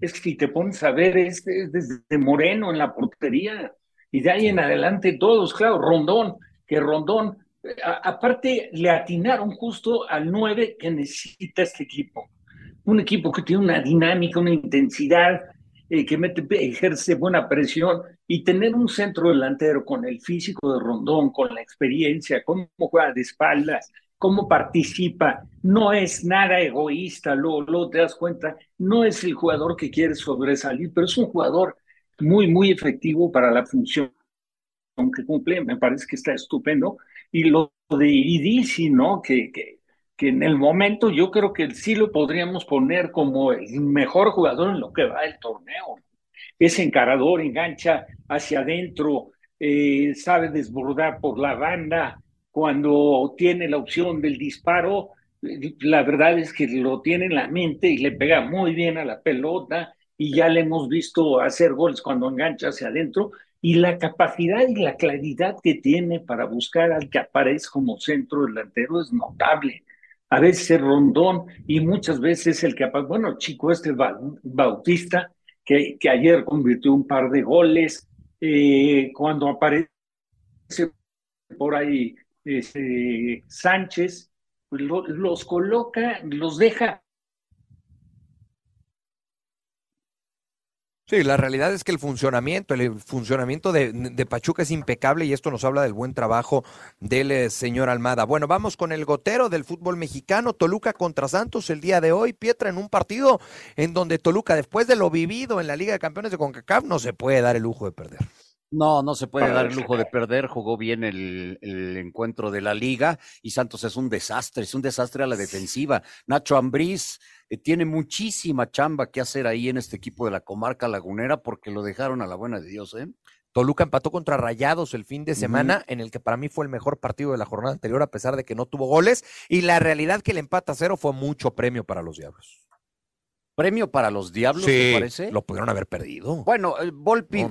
Speaker 7: Es que si te pones a ver, es, desde Moreno en la portería y de ahí en adelante todos, claro, Rondón, que Rondón, aparte le atinaron justo al 9 que necesita este equipo. Un equipo que tiene una dinámica, una intensidad, eh, que mete, ejerce buena presión y tener un centro delantero con el físico de Rondón, con la experiencia, cómo juega de espaldas, cómo participa, no es nada egoísta, luego, te das cuenta, no es el jugador que quiere sobresalir, pero es un jugador muy, muy efectivo para la función que cumple, me parece que está estupendo. Y lo de Idisi, ¿no? Que, que, que en el momento yo creo que sí lo podríamos poner como el mejor jugador en lo que va el torneo. Es encarador, engancha hacia adentro, eh, sabe desbordar por la banda, cuando tiene la opción del disparo, la verdad es que lo tiene en la mente y le pega muy bien a la pelota y ya le hemos visto hacer goles cuando engancha hacia adentro y la capacidad y la claridad que tiene para buscar al que aparece como centro delantero es notable. A veces es rondón y muchas veces el que aparece, bueno, chico este Bautista, que, que ayer convirtió un par de goles, eh, cuando aparece por ahí este, Sánchez, pues, los coloca, los deja.
Speaker 5: Sí, la realidad es que el funcionamiento, el funcionamiento de, Pachuca es impecable y esto nos habla del buen trabajo del eh, señor Almada. Bueno, vamos con el gotero del fútbol mexicano, Toluca contra Santos el día de hoy, Pietra, en un partido en donde Toluca, después de lo vivido en la Liga de Campeones de CONCACAF, no se puede dar el lujo de perder.
Speaker 6: No, no se puede dar el lujo de perder. Jugó bien el, encuentro de la liga y Santos es un desastre, es un desastre a la defensiva. Nacho Ambriz eh, tiene muchísima chamba que hacer ahí en este equipo de la comarca lagunera porque lo dejaron a la buena de Dios, ¿eh?
Speaker 5: Toluca empató contra Rayados el fin de semana, en el que para mí fue el mejor partido de la jornada anterior, a pesar de que no tuvo goles. Y la realidad que el empate a cero fue mucho premio para los Diablos
Speaker 6: premio para los Diablos, me parece.
Speaker 5: Lo pudieron haber perdido.
Speaker 6: Bueno, el Volpi,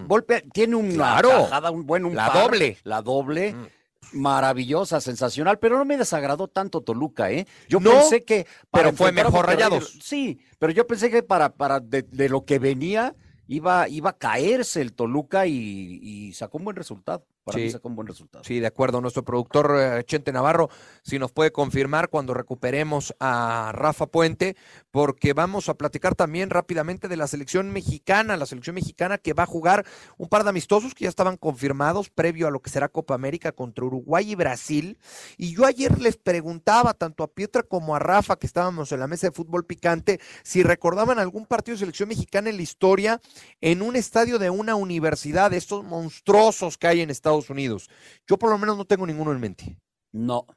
Speaker 6: tiene una
Speaker 5: claro.
Speaker 6: un buen
Speaker 5: la doble.
Speaker 6: La doble. Mm. maravillosa, sensacional, pero no me desagradó tanto Toluca, ¿eh? Yo
Speaker 5: No,
Speaker 6: pensé que...
Speaker 5: pero fue mejor Rayados.
Speaker 6: Sí, pero yo pensé que para, para de, de lo que venía iba, iba a caerse el Toluca y, y sacó un buen resultado. Para mí
Speaker 5: Sí.
Speaker 6: sacó un buen resultado.
Speaker 5: Sí, de acuerdo. Nuestro productor eh, Chente Navarro, si nos puede confirmar cuando recuperemos a Rafa Puente, porque vamos a platicar también rápidamente de la selección mexicana, la selección mexicana que va a jugar un par de amistosos que ya estaban confirmados previo a lo que será Copa América contra Uruguay y Brasil. Y yo ayer les preguntaba tanto a Pietra como a Rafa, que estábamos en la mesa de fútbol picante, si recordaban algún partido de selección mexicana en la historia en un estadio de una universidad, de estos monstruosos que hay en Estados Unidos. Yo por lo menos no tengo ninguno en mente.
Speaker 6: No,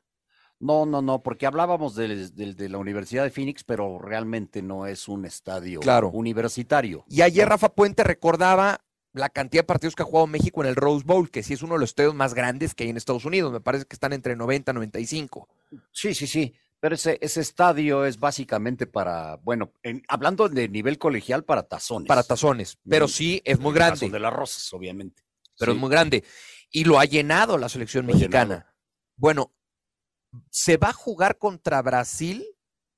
Speaker 6: no, no, no, porque hablábamos de, la Universidad de Phoenix, pero realmente no es un estadio
Speaker 5: Claro.
Speaker 6: universitario.
Speaker 5: Y ayer Rafa Puente recordaba la cantidad de partidos que ha jugado México en el Rose Bowl, que sí es uno de los estadios más grandes que hay en Estados Unidos. Me parece que están entre 90 y 95.
Speaker 6: Sí, sí, sí. Pero ese, ese estadio es básicamente para, bueno, en- hablando de nivel colegial, para tazones.
Speaker 5: Para tazones, pero sí es muy grande.
Speaker 6: de las Rosas, obviamente.
Speaker 5: pero
Speaker 6: Sí.
Speaker 5: es muy grande. Y lo ha llenado la selección
Speaker 6: Lo
Speaker 5: mexicana. Bueno, se va a jugar contra Brasil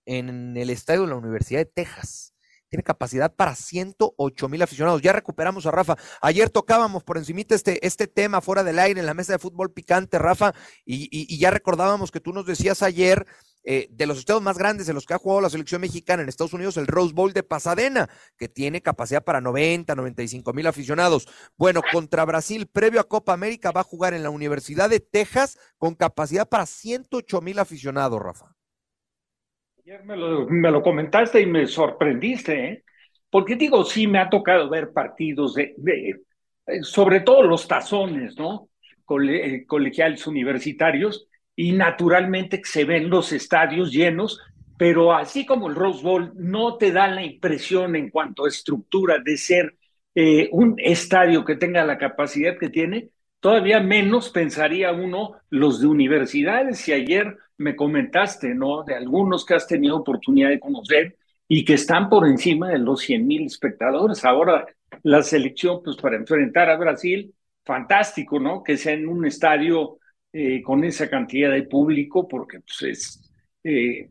Speaker 5: en el estadio de la Universidad de Texas. Tiene capacidad para 108 mil aficionados. Ya recuperamos a Rafa. Ayer tocábamos por encimita este, este tema fuera del aire en la mesa de fútbol picante, Rafa, y, y- y ya recordábamos que tú nos decías ayer eh, de los estadios más grandes en los que ha jugado la selección mexicana en Estados Unidos, el Rose Bowl de Pasadena, que tiene capacidad para 90, 95 mil aficionados. Bueno, contra Brasil, previo a Copa América, va a jugar en la Universidad de Texas con capacidad para 108 mil aficionados, Rafa.
Speaker 7: Ayer me lo, me lo comentaste y me sorprendiste, ¿eh? Porque digo, sí me ha tocado ver partidos de, eh, sobre todo los tazones, ¿no? Eh, colegiales universitarios, y naturalmente se ven los estadios llenos, pero así como el Rose Bowl no te da la impresión en cuanto a estructura de ser eh, un estadio que tenga la capacidad que tiene, todavía menos pensaría uno los de universidades. Y ayer me comentaste, ¿no? De algunos que has tenido oportunidad de conocer y que están por encima de los 100 mil espectadores. Ahora la selección, pues para enfrentar a Brasil, fantástico, ¿no? Que sea en un estadio eh, con esa cantidad de público, porque pues es, eh,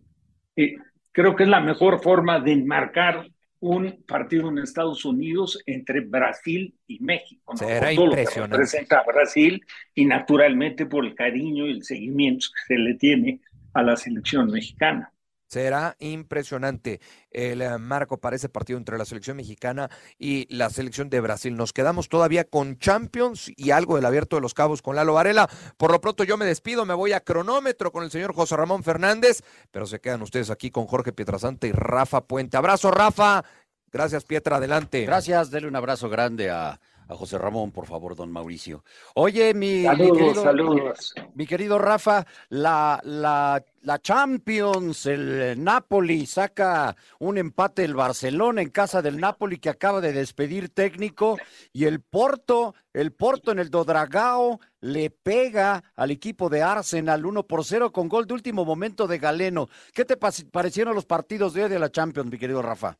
Speaker 7: eh, creo que es la mejor forma de enmarcar un partido en Estados Unidos entre Brasil y México. ¿no?
Speaker 5: Será
Speaker 7: todo lo que
Speaker 5: impresionante.
Speaker 7: representa Brasil y naturalmente por el cariño y el seguimiento que se le tiene a la selección mexicana.
Speaker 5: Será impresionante el eh, marco para ese partido entre la selección mexicana y la selección de Brasil. Nos quedamos todavía con Champions y algo del abierto de los cabos con Lalo Varela. Por lo pronto yo me despido, me voy a cronómetro con el señor José Ramón Fernández, pero se quedan ustedes aquí con Jorge Pietrasanta y Rafa Puente. Abrazo, Rafa. Gracias, Pietra. Adelante.
Speaker 6: Gracias, dele un abrazo grande a, a José Ramón, por favor, don Mauricio. Oye, mi, mi
Speaker 7: Saludos,
Speaker 6: querido,
Speaker 7: saludos.
Speaker 6: mi querido Rafa, la, la, la Champions, el Napoli saca un empate el Barcelona en casa del Napoli que acaba de despedir técnico y el Porto, el Porto en el Dodragao le pega al equipo de Arsenal 1 por 0 con gol de último momento de Galeno. ¿Qué te parecieron los partidos de hoy de la Champions, mi querido Rafa?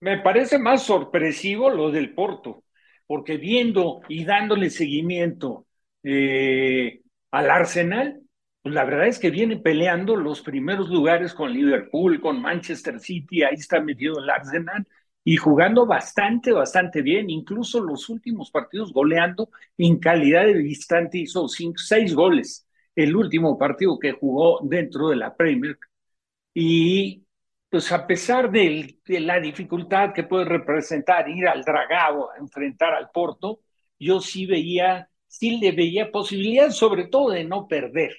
Speaker 7: Me parece más sorpresivo lo del Porto, porque viendo y dándole seguimiento eh, al Arsenal, pues la verdad es que viene peleando los primeros lugares con Liverpool, con Manchester City, ahí está metido el Arsenal y jugando bastante, bastante bien, incluso los últimos partidos goleando en calidad de visitante hizo cinco, seis goles el último partido que jugó dentro de la Premier. Y pues a pesar de, la dificultad que puede representar ir al Dragao a enfrentar al Porto, yo sí veía, sí le veía posibilidades, sobre todo de no perder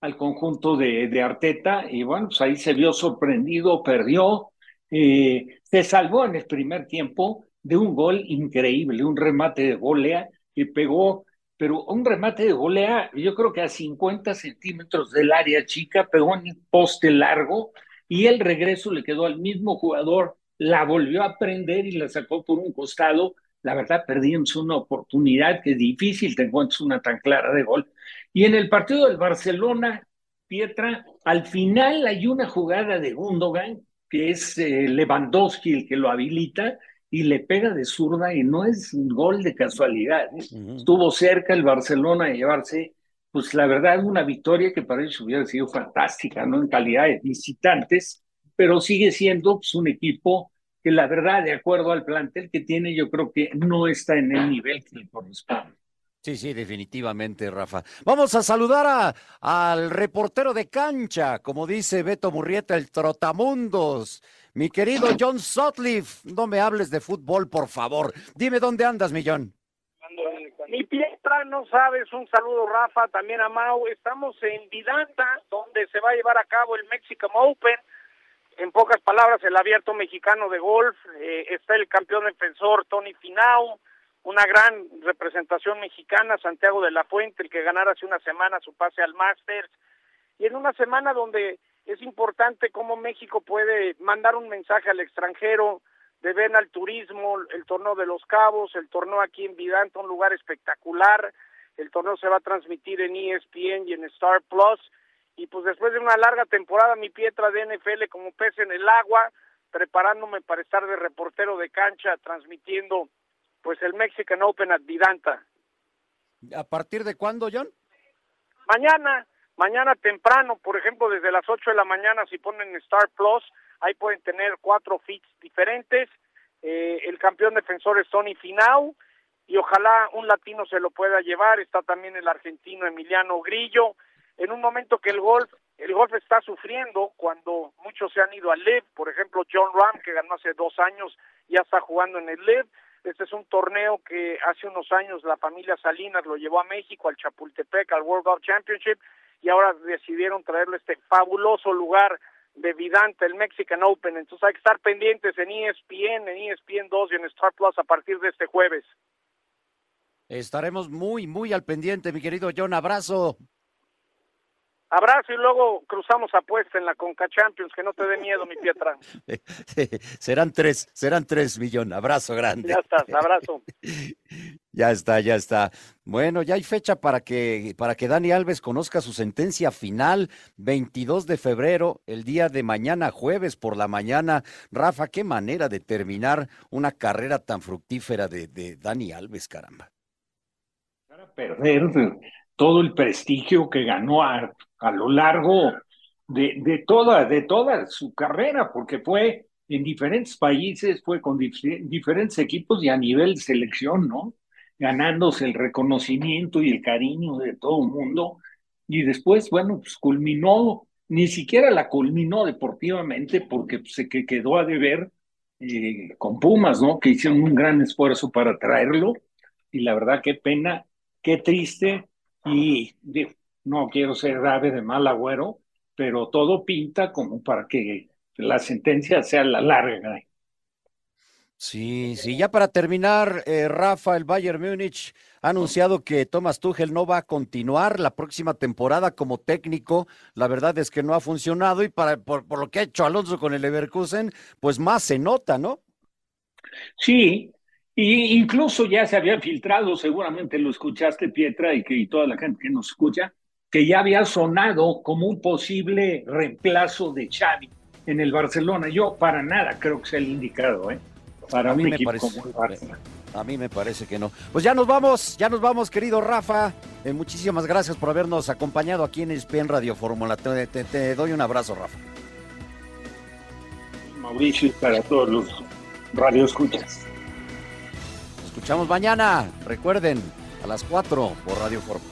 Speaker 7: al conjunto de, de Arteta, y bueno, pues ahí se vio sorprendido, perdió, eh, se salvó en el primer tiempo de un gol increíble, un remate de volea que pegó, pero un remate de volea, yo creo que a 50 centímetros del área chica, pegó en el poste largo, y el regreso le quedó al mismo jugador, la volvió a prender y la sacó por un costado. La verdad, perdimos una oportunidad que es difícil te encuentres una tan clara de gol. Y en el partido del Barcelona, Pietra, al final hay una jugada de Gundogan, que es eh, Lewandowski el que lo habilita, y le pega de zurda y no es un gol de casualidad. ¿eh? Estuvo cerca el Barcelona de llevarse pues la verdad una victoria que para ellos hubiera sido fantástica, ¿no? En calidad de visitantes, pero sigue siendo pues, un equipo que la verdad, de acuerdo al plantel que tiene, yo creo que no está en el nivel que le corresponde.
Speaker 6: Sí, sí, definitivamente, Rafa. Vamos a saludar a, al reportero de cancha, como dice Beto Murrieta, el Trotamundos. Mi querido John Sutcliffe, no me hables de fútbol, por favor. Dime dónde andas, Millón.
Speaker 14: Mi Pietra, no sabes, un saludo Rafa, también a Mau. Estamos en Vidanta, donde se va a llevar a cabo el Mexican Open. En pocas palabras, el abierto mexicano de golf. Eh, está el campeón defensor Tony Finau, una gran representación mexicana, Santiago de la Fuente, el que ganara hace una semana su pase al Masters. Y en una semana donde es importante cómo México puede mandar un mensaje al extranjero, de ven al turismo, el torneo de los cabos, el torneo aquí en Vidanta, un lugar espectacular, el torneo se va a transmitir en ESPN y en Star Plus, y pues después de una larga temporada mi pietra de NFL como pez en el agua, preparándome para estar de reportero de cancha, transmitiendo pues el Mexican Open at Vidanta.
Speaker 6: ¿A partir de cuándo, John?
Speaker 14: Mañana, Mañana temprano, por ejemplo, desde las 8 de la mañana, si ponen Star Plus, ahí pueden tener cuatro fits diferentes. Eh, el campeón defensor es Tony Finau y ojalá un latino se lo pueda llevar. Está también el argentino Emiliano Grillo. En un momento que el golf, el golf está sufriendo cuando muchos se han ido al LIV, por ejemplo John Ram que ganó hace dos años ya está jugando en el LIV. Este es un torneo que hace unos años la familia Salinas lo llevó a México, al Chapultepec, al World Golf Championship y ahora decidieron traerle este fabuloso lugar de Vidanta, el Mexican Open. Entonces hay que estar pendientes en ESPN, en ESPN 2 y en Star Plus a partir de este jueves.
Speaker 6: Estaremos muy, muy al pendiente, mi querido John. Abrazo.
Speaker 14: Abrazo y luego cruzamos apuesta en la Conca Champions, que no te dé miedo, mi Pietra. [laughs]
Speaker 6: serán tres, serán tres, millón. Abrazo grande.
Speaker 14: Ya estás, abrazo. [laughs]
Speaker 6: ya está, ya está. Bueno, ya hay fecha para que, para que Dani Alves conozca su sentencia final, 22 de febrero, el día de mañana, jueves por la mañana. Rafa, qué manera de terminar una carrera tan fructífera de, de Dani Alves, caramba.
Speaker 7: Para perder todo el prestigio que ganó a, a lo largo de, de, toda, de toda su carrera, porque fue en diferentes países, fue con diferentes equipos y a nivel de selección, ¿no? Ganándose el reconocimiento y el cariño de todo el mundo. Y después, bueno, pues culminó, ni siquiera la culminó deportivamente, porque se quedó a deber eh, con Pumas, ¿no? Que hicieron un gran esfuerzo para traerlo. Y la verdad, qué pena, qué triste y no quiero ser grave de mal agüero, pero todo pinta como para que la sentencia sea la larga.
Speaker 6: Sí, sí, ya para terminar, eh, Rafa, el Bayern Múnich ha anunciado que Thomas Tuchel no va a continuar la próxima temporada como técnico. La verdad es que no ha funcionado y para, por, por lo que ha hecho Alonso con el Leverkusen, pues más se nota, ¿no?
Speaker 7: Sí, y incluso ya se había filtrado, seguramente lo escuchaste, Pietra, y que y toda la gente que nos escucha, que ya había sonado como un posible reemplazo de Xavi en el Barcelona. Yo para nada creo que sea el indicado, ¿eh? Para
Speaker 6: a mí me parece, A mí me parece que no. Pues ya nos vamos, ya nos vamos, querido Rafa. Eh, muchísimas gracias por habernos acompañado aquí en ESPN Radio Fórmula. Te, te, doy un abrazo, Rafa.
Speaker 7: Mauricio, para todos los radioescuchas
Speaker 6: escuchamos mañana. Recuerden, a las 4 por Radio Fórmula.